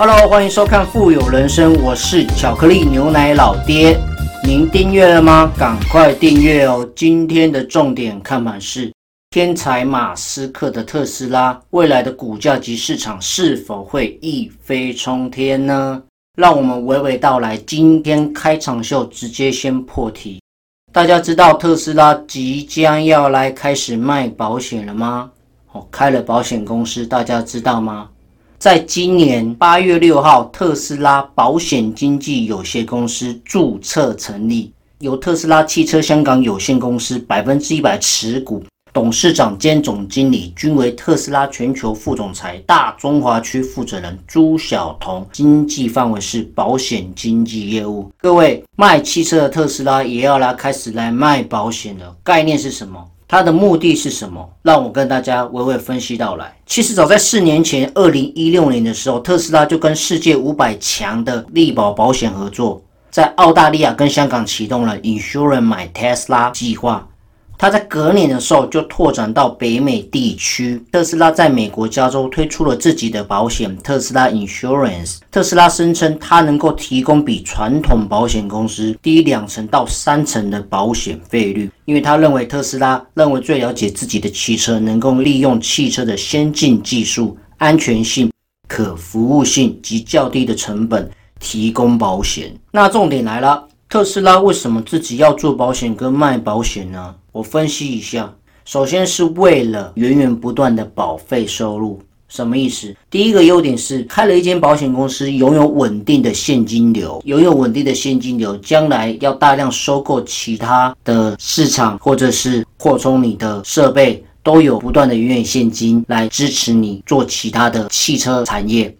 Hello，欢迎收看《富有人生》，我是巧克力牛奶老爹。您订阅了吗？赶快订阅哦！今天的重点看盘是天才马斯克的特斯拉未来的股价及市场是否会一飞冲天呢？让我们娓娓道来。今天开场秀直接先破题。大家知道特斯拉即将要来开始卖保险了吗？哦，开了保险公司，大家知道吗？在今年八月六号，特斯拉保险经纪有限公司注册成立，由特斯拉汽车香港有限公司百分之一百持股，董事长兼总经理均为特斯拉全球副总裁、大中华区负责人朱晓彤，经济范围是保险经纪业务。各位卖汽车的特斯拉也要来开始来卖保险了，概念是什么？它的目的是什么？让我跟大家微微分析到来。其实早在四年前，二零一六年的时候，特斯拉就跟世界五百强的力保保险合作，在澳大利亚跟香港启动了 Insurance My Tesla 计划。它在隔年的时候就拓展到北美地区。特斯拉在美国加州推出了自己的保险——特斯拉 Insurance。特斯拉声称它能够提供比传统保险公司低两成到三成的保险费率，因为他认为特斯拉认为最了解自己的汽车，能够利用汽车的先进技术、安全性、可服务性及较低的成本提供保险。那重点来了。特斯拉为什么自己要做保险跟卖保险呢？我分析一下，首先是为了源源不断的保费收入，什么意思？第一个优点是开了一间保险公司，拥有稳定的现金流，拥有稳定的现金流，将来要大量收购其他的市场或者是扩充你的设备，都有不断的源源现金来支持你做其他的汽车产业。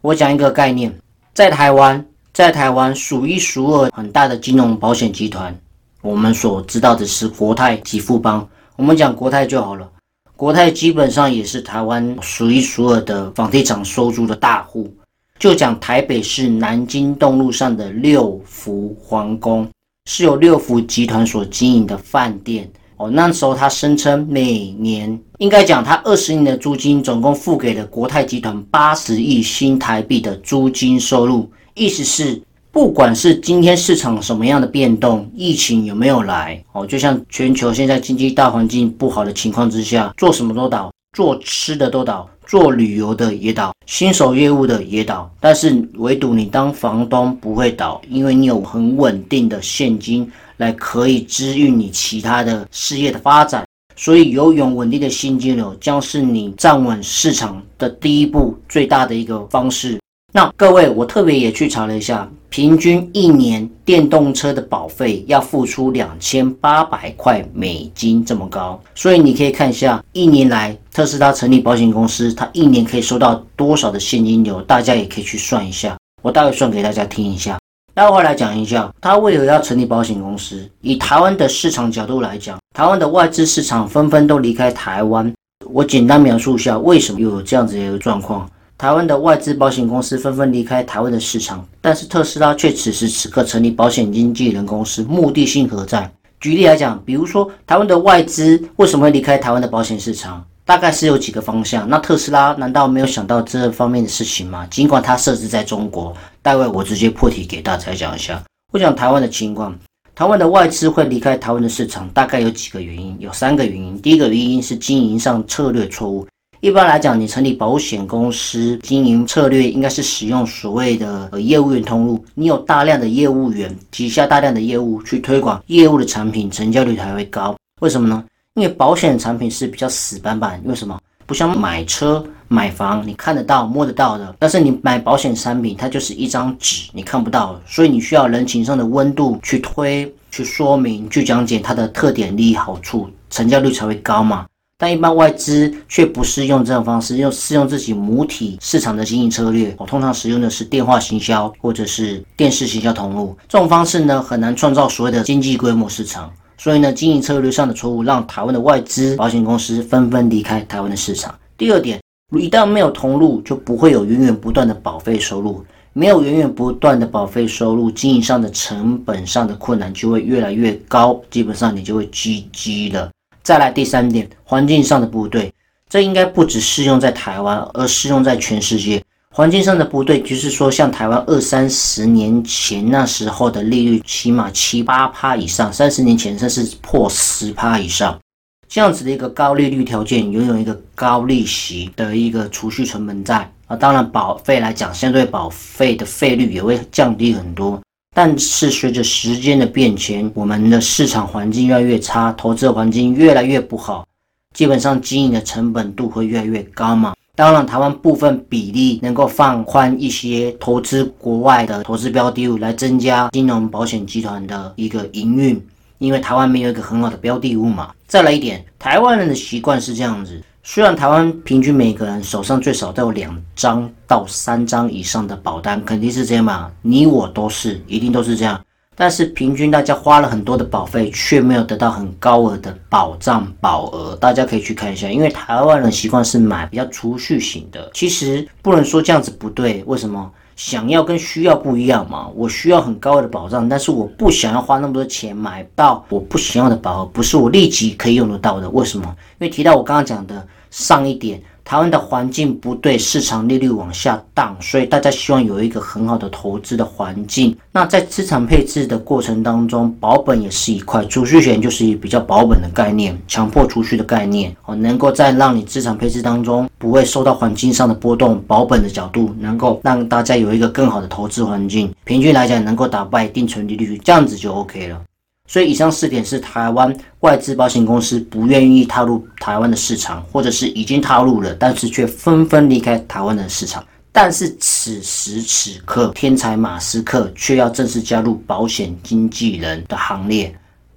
我讲一个概念，在台湾。在台湾数一数二很大的金融保险集团，我们所知道的是国泰及富邦。我们讲国泰就好了，国泰基本上也是台湾数一数二的房地产收租的大户。就讲台北市南京东路上的六福皇宫，是由六福集团所经营的饭店。哦，那时候他声称每年应该讲他二十年的租金，总共付给了国泰集团八十亿新台币的租金收入。意思是，不管是今天市场什么样的变动，疫情有没有来，哦，就像全球现在经济大环境不好的情况之下，做什么都倒，做吃的都倒，做旅游的也倒，新手业务的也倒，但是唯独你当房东不会倒，因为你有很稳定的现金来可以支援你其他的事业的发展，所以有永稳定的现金流将是你站稳市场的第一步最大的一个方式。那各位，我特别也去查了一下，平均一年电动车的保费要付出两千八百块美金这么高，所以你可以看一下，一年来特斯拉成立保险公司，它一年可以收到多少的现金流，大家也可以去算一下。我待会算给大家听一下。待会来讲一下，它为何要成立保险公司？以台湾的市场角度来讲，台湾的外资市场纷纷都离开台湾，我简单描述一下为什么有这样子的一个状况。台湾的外资保险公司纷纷离开台湾的市场，但是特斯拉却此时此刻成立保险经纪人公司，目的性何在？举例来讲，比如说台湾的外资为什么会离开台湾的保险市场？大概是有几个方向。那特斯拉难道没有想到这方面的事情吗？尽管它设置在中国，待会我直接破题给大家讲一下。我讲台湾的情况，台湾的外资会离开台湾的市场，大概有几个原因，有三个原因。第一个原因是经营上策略错误。一般来讲，你成立保险公司经营策略应该是使用所谓的业务员通路。你有大量的业务员，旗下大量的业务去推广业务的产品，成交率才会高。为什么呢？因为保险产品是比较死板板。为什么？不像买车、买房，你看得到、摸得到的。但是你买保险产品，它就是一张纸，你看不到，所以你需要人情上的温度去推、去说明、去讲解它的特点、利益、好处，成交率才会高嘛。但一般外资却不是用这种方式，用是用自己母体市场的经营策略。我通常使用的是电话行销或者是电视行销通路。这种方式呢，很难创造所谓的经济规模市场。所以呢，经营策略上的错误，让台湾的外资保险公司纷纷离开台湾的市场。第二点，一旦没有通路，就不会有源源不断的保费收入。没有源源不断的保费收入，经营上的成本上的困难就会越来越高，基本上你就会 GG 了。再来第三点，环境上的不对，这应该不只适用在台湾，而适用在全世界。环境上的不对，就是说像台湾二三十年前那时候的利率，起码七八趴以上，三十年前甚至破十趴以上，这样子的一个高利率条件，拥有一个高利息的一个储蓄成本在啊，当然保费来讲，相对保费的费率也会降低很多。但是随着时间的变迁，我们的市场环境越来越差，投资环境越来越不好，基本上经营的成本度会越来越高嘛。当然，台湾部分比例能够放宽一些投资国外的投资标的物，来增加金融保险集团的一个营运，因为台湾没有一个很好的标的物嘛。再来一点，台湾人的习惯是这样子。虽然台湾平均每个人手上最少都有两张到三张以上的保单，肯定是这样嘛？你我都是，一定都是这样。但是平均大家花了很多的保费，却没有得到很高额的保障保额。大家可以去看一下，因为台湾人习惯是买比较储蓄型的。其实不能说这样子不对，为什么？想要跟需要不一样嘛？我需要很高的保障，但是我不想要花那么多钱买到我不想要的保额，不是我立即可以用得到的。为什么？因为提到我刚刚讲的。上一点，台湾的环境不对，市场利率往下荡，所以大家希望有一个很好的投资的环境。那在资产配置的过程当中，保本也是一块，储蓄险就是一比较保本的概念，强迫储蓄的概念哦，能够在让你资产配置当中不会受到环境上的波动，保本的角度能够让大家有一个更好的投资环境，平均来讲能够打败定存利率，这样子就 OK 了。所以以上四点是台湾外资保险公司不愿意踏入台湾的市场，或者是已经踏入了，但是却纷纷离开台湾的市场。但是此时此刻，天才马斯克却要正式加入保险经纪人的行列，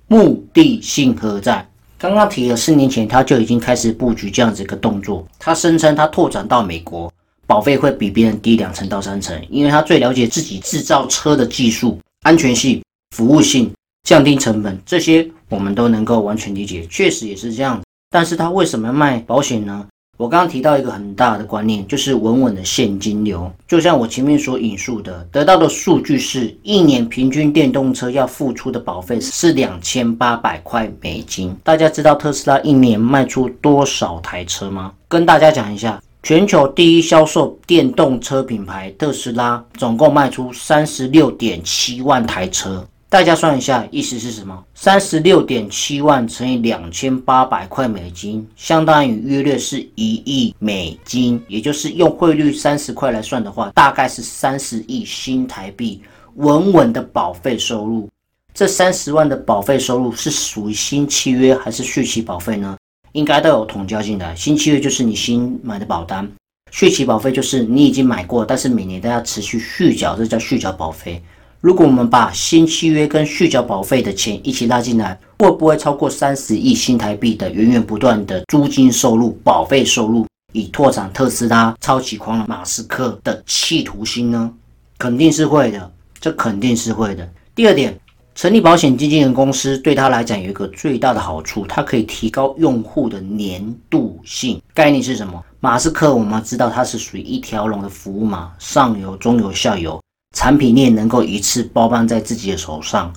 目的性何在？刚刚提了，四年前他就已经开始布局这样子一个动作。他声称他拓展到美国，保费会比别人低两成到三成，因为他最了解自己制造车的技术、安全性、服务性。降低成本，这些我们都能够完全理解，确实也是这样。但是他为什么要卖保险呢？我刚刚提到一个很大的观念，就是稳稳的现金流。就像我前面所引述的，得到的数据是一年平均电动车要付出的保费是两千八百块美金。大家知道特斯拉一年卖出多少台车吗？跟大家讲一下，全球第一销售电动车品牌特斯拉，总共卖出三十六点七万台车。大家算一下，意思是什么？三十六点七万乘以两千八百块美金，相当于约略是一亿美金，也就是用汇率三十块来算的话，大概是三十亿新台币，稳稳的保费收入。这三十万的保费收入是属于新契约还是续期保费呢？应该都有统计进来。新契约就是你新买的保单，续期保费就是你已经买过，但是每年都要持续续缴，这叫续缴保费。如果我们把新契约跟续缴保费的钱一起拉进来，会不会超过三十亿新台币的源源不断的租金收入、保费收入，以拓展特斯拉超级狂人马斯克的企图心呢？肯定是会的，这肯定是会的。第二点，成立保险经纪人公司对他来讲有一个最大的好处，它可以提高用户的粘度性。概念是什么？马斯克我们知道它是属于一条龙的服务嘛，上游、中游、下游。产品链能够一次包办在自己的手上，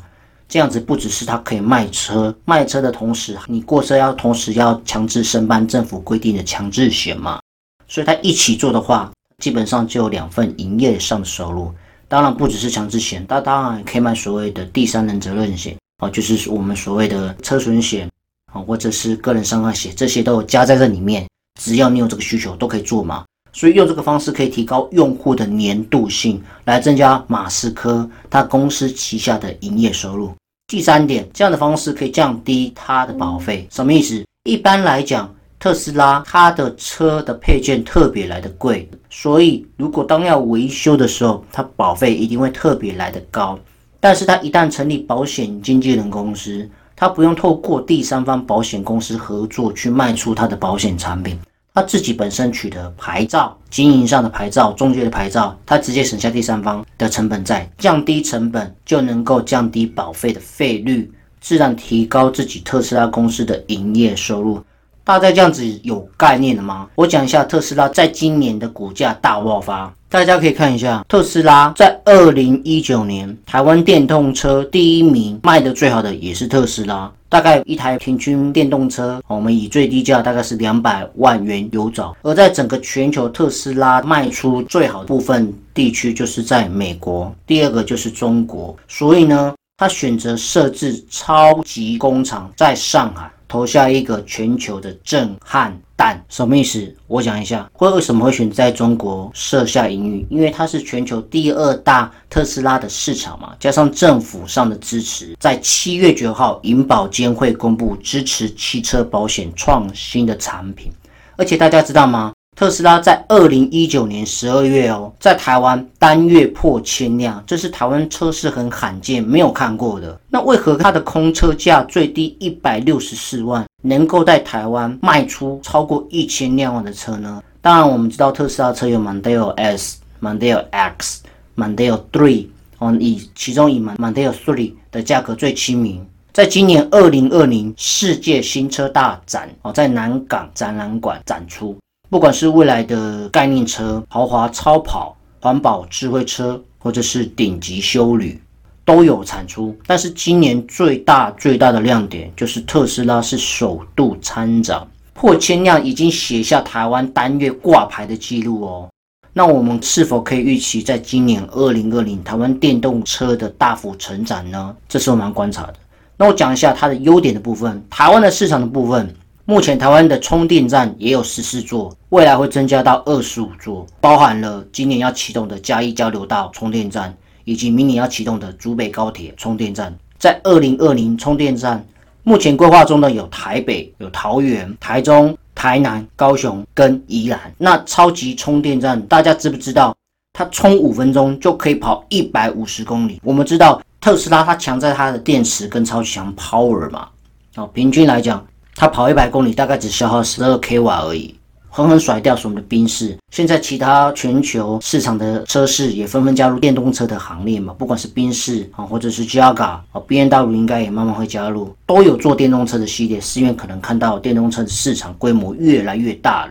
这样子不只是他可以卖车，卖车的同时，你过车要同时要强制申办政府规定的强制险嘛，所以他一起做的话，基本上就有两份营业上的收入。当然不只是强制险，他当然可以卖所谓的第三人责任险啊，就是我们所谓的车损险啊，或者是个人伤害险，这些都有加在这里面，只要你有这个需求，都可以做嘛。所以用这个方式可以提高用户的粘度性，来增加马斯克他公司旗下的营业收入。第三点，这样的方式可以降低它的保费。什么意思？一般来讲，特斯拉它的车的配件特别来的贵，所以如果当要维修的时候，它保费一定会特别来的高。但是它一旦成立保险经纪人公司，它不用透过第三方保险公司合作去卖出它的保险产品。他自己本身取得牌照，经营上的牌照、中介的牌照，他直接省下第三方的成本，在降低成本，就能够降低保费的费率，自然提高自己特斯拉公司的营业收入。大家这样子有概念了吗？我讲一下特斯拉在今年的股价大爆发，大家可以看一下，特斯拉在二零一九年台湾电动车第一名卖的最好的也是特斯拉。大概一台平均电动车，我们以最低价大概是两百万元有找。而在整个全球，特斯拉卖出最好的部分地区就是在美国，第二个就是中国。所以呢，他选择设置超级工厂在上海。投下一个全球的震撼弹，什么意思？我讲一下，会为什么会选在中国设下营运？因为它是全球第二大特斯拉的市场嘛，加上政府上的支持，在七月九号，银保监会公布支持汽车保险创新的产品，而且大家知道吗？特斯拉在二零一九年十二月哦，在台湾单月破千辆，这是台湾车市很罕见、没有看过的。那为何它的空车价最低一百六十四万，能够在台湾卖出超过一千辆的车呢？当然，我们知道特斯拉车有 Mondeo S、Mondeo X、Mondeo Three 哦，以其中以 Mondeo Three 的价格最亲民。在今年二零二零世界新车大展哦，在南港展览馆展出。不管是未来的概念车、豪华超跑、环保智慧车，或者是顶级修旅，都有产出。但是今年最大最大的亮点就是特斯拉是首度参展，破千辆，已经写下台湾单月挂牌的记录哦。那我们是否可以预期在今年二零二零台湾电动车的大幅成长呢？这是我们要观察的。那我讲一下它的优点的部分，台湾的市场的部分。目前台湾的充电站也有十四座，未来会增加到二十五座，包含了今年要启动的嘉义交流道充电站，以及明年要启动的竹北高铁充电站。在二零二零充电站，目前规划中的有台北、有桃园、台中、台南、高雄跟宜兰。那超级充电站，大家知不知道？它充五分钟就可以跑一百五十公里。我们知道特斯拉它强在它的电池跟超强 power 嘛，哦，平均来讲。它跑一百公里大概只消耗十二 k 瓦而已，狠狠甩掉我们的宾士。现在其他全球市场的车市也纷纷加入电动车的行列嘛，不管是宾士啊，或者是 Jaga 啊，B N W 应该也慢慢会加入，都有做电动车的系列。四月可能看到电动车的市场规模越来越大了。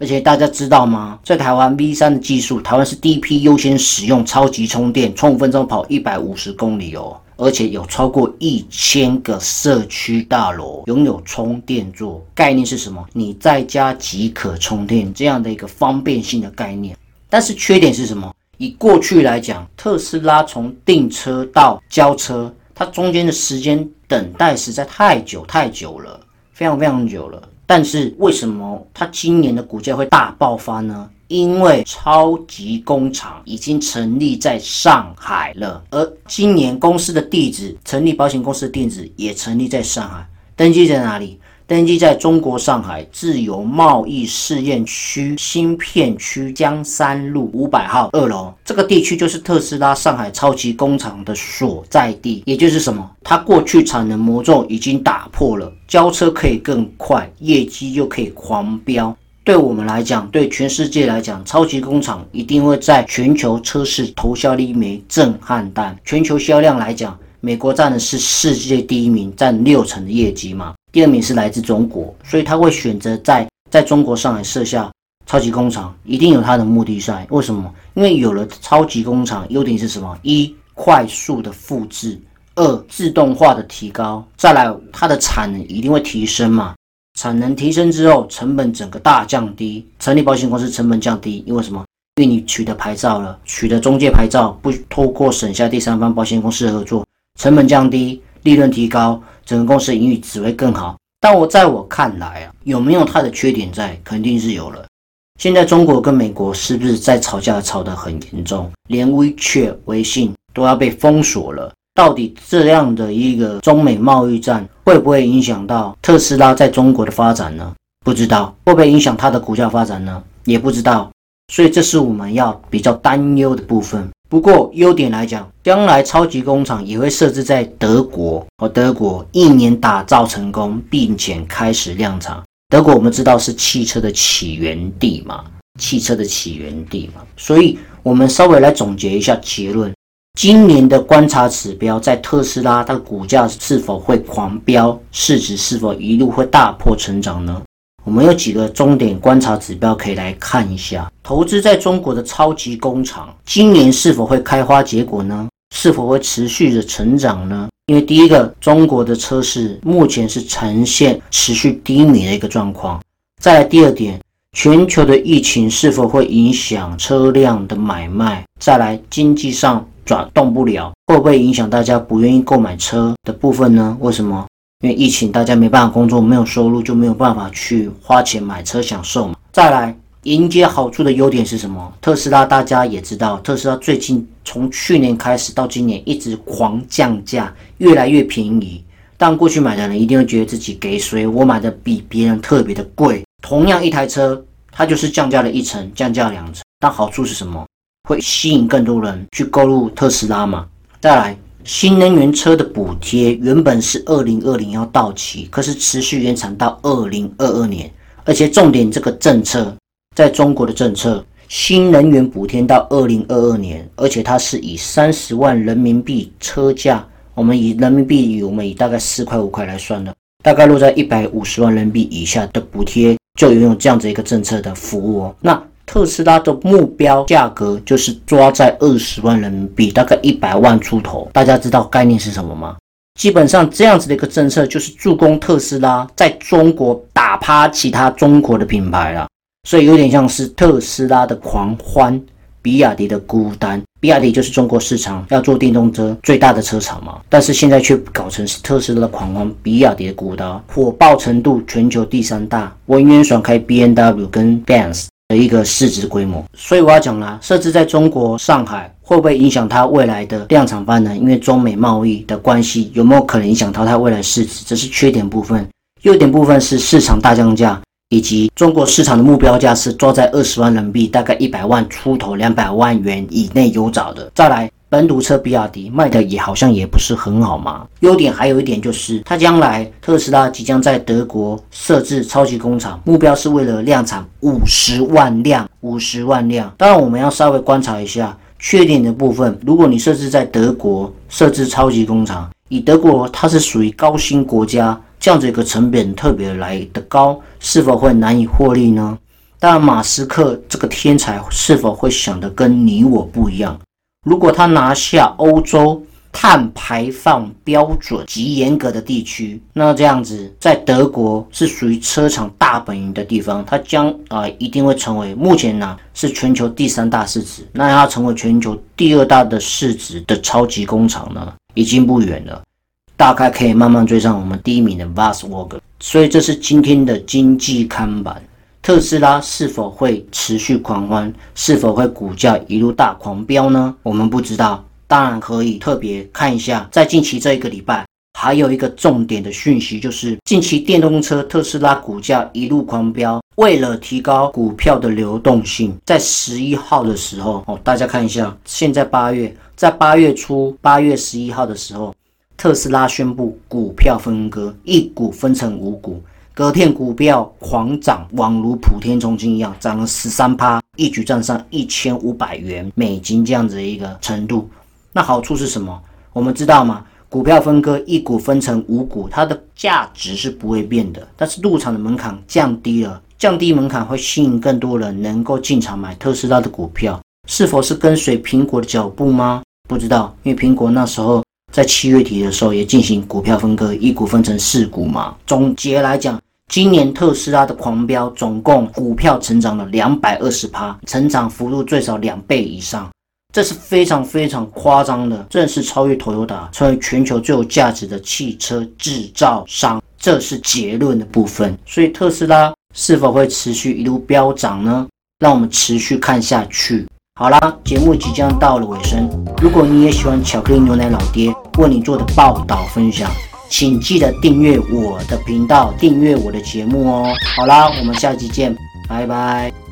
而且大家知道吗？在台湾 V 三的技术，台湾是第一批优先使用超级充电，充五分钟跑一百五十公里哦。而且有超过一千个社区大楼拥有充电座，概念是什么？你在家即可充电这样的一个方便性的概念。但是缺点是什么？以过去来讲，特斯拉从订车到交车，它中间的时间等待实在太久太久了，非常非常久了。但是为什么它今年的股价会大爆发呢？因为超级工厂已经成立在上海了，而今年公司的地址成立保险公司的地址也成立在上海，登记在哪里？登记在中国上海自由贸易试验区新片区江山路五百号二楼，这个地区就是特斯拉上海超级工厂的所在地。也就是什么？它过去产能魔咒已经打破了，交车可以更快，业绩又可以狂飙。对我们来讲，对全世界来讲，超级工厂一定会在全球车市投下一枚震撼弹。全球销量来讲，美国占的是世界第一名，占六成的业绩嘛。第二名是来自中国，所以他会选择在在中国上海设下超级工厂，一定有他的目的在。为什么？因为有了超级工厂，优点是什么？一、快速的复制；二、自动化的提高；再来，它的产能一定会提升嘛。产能提升之后，成本整个大降低。成立保险公司成本降低，因为什么？因为你取得牌照了，取得中介牌照，不透过省下第三方保险公司合作，成本降低，利润提高，整个公司盈利只会更好。但我在我看来啊，有没有它的缺点在？肯定是有了。现在中国跟美国是不是在吵架，吵得很严重？连微确微信都要被封锁了。到底这样的一个中美贸易战会不会影响到特斯拉在中国的发展呢？不知道会不会影响它的股价发展呢？也不知道，所以这是我们要比较担忧的部分。不过优点来讲，将来超级工厂也会设置在德国，和德国一年打造成功，并且开始量产。德国我们知道是汽车的起源地嘛，汽车的起源地嘛，所以我们稍微来总结一下结论。今年的观察指标，在特斯拉，它的股价是否会狂飙，市值是否一路会大破成长呢？我们有几个重点观察指标可以来看一下。投资在中国的超级工厂，今年是否会开花结果呢？是否会持续的成长呢？因为第一个，中国的车市目前是呈现持续低迷的一个状况。再来第二点，全球的疫情是否会影响车辆的买卖？再来经济上转动不了，会不会影响大家不愿意购买车的部分呢？为什么？因为疫情，大家没办法工作，没有收入，就没有办法去花钱买车享受嘛。再来。迎接好处的优点是什么？特斯拉大家也知道，特斯拉最近从去年开始到今年一直狂降价，越来越便宜。但过去买的人一定会觉得自己给谁？我买的比别人特别的贵。同样一台车，它就是降价了一层，降价两层。但好处是什么？会吸引更多人去购入特斯拉嘛？再来，新能源车的补贴原本是二零二零要到期，可是持续延长到二零二二年，而且重点这个政策。在中国的政策，新能源补贴到二零二二年，而且它是以三十万人民币车价，我们以人民币，我们以大概四块五块来算的，大概落在一百五十万人民币以下的补贴，就拥有这样子一个政策的服务哦。那特斯拉的目标价格就是抓在二十万人民币，大概一百万出头。大家知道概念是什么吗？基本上这样子的一个政策，就是助攻特斯拉在中国打趴其他中国的品牌了。所以有点像是特斯拉的狂欢，比亚迪的孤单。比亚迪就是中国市场要做电动车最大的车厂嘛，但是现在却搞成是特斯拉的狂欢，比亚迪的孤单。火爆程度全球第三大，文渊爽开 B N W 跟 Benz 的一个市值规模。所以我要讲啦，设置在中国上海会不会影响它未来的量产班呢？因为中美贸易的关系，有没有可能影响到它未来市值？这是缺点部分。优点部分是市场大降价。以及中国市场的目标价是抓在二十万人民币，大概一百万出头，两百万元以内有找的。再来，本土车比亚迪卖的也好像也不是很好嘛。优点还有一点就是，它将来特斯拉即将在德国设置超级工厂，目标是为了量产五十万辆，五十万辆。当然，我们要稍微观察一下缺点的部分。如果你设置在德国设置超级工厂，以德国它是属于高新国家。这样子一个成本特别来的高，是否会难以获利呢？当然，马斯克这个天才是否会想的跟你我不一样？如果他拿下欧洲碳排放标准极严格的地区，那这样子在德国是属于车厂大本营的地方，它将啊一定会成为目前呢是全球第三大市值，那要成为全球第二大的市值的超级工厂呢，已经不远了。大概可以慢慢追上我们第一名的 v a s w o r k 所以这是今天的经济看板。特斯拉是否会持续狂欢？是否会股价一路大狂飙呢？我们不知道。当然可以特别看一下，在近期这一个礼拜，还有一个重点的讯息，就是近期电动车特斯拉股价一路狂飙。为了提高股票的流动性，在十一号的时候，哦，大家看一下，现在八月，在八月初，八月十一号的时候。特斯拉宣布股票分割，一股分成五股，隔天股票狂涨，宛如普天同庆一样，涨了十三趴，一举站上一千五百元美金这样子的一个程度。那好处是什么？我们知道吗？股票分割，一股分成五股，它的价值是不会变的，但是入场的门槛降低了，降低门槛会吸引更多人能够进场买特斯拉的股票。是否是跟随苹果的脚步吗？不知道，因为苹果那时候。在七月底的时候也进行股票分割，一股分成四股嘛。总结来讲，今年特斯拉的狂飙，总共股票成长了两百二十趴，成长幅度最少两倍以上，这是非常非常夸张的，正式超越 Toyota，成为全球最有价值的汽车制造商，这是结论的部分。所以特斯拉是否会持续一路飙涨呢？让我们持续看下去。好啦，节目即将到了尾声。如果你也喜欢巧克力牛奶老爹为你做的报道分享，请记得订阅我的频道，订阅我的节目哦。好啦，我们下期见，拜拜。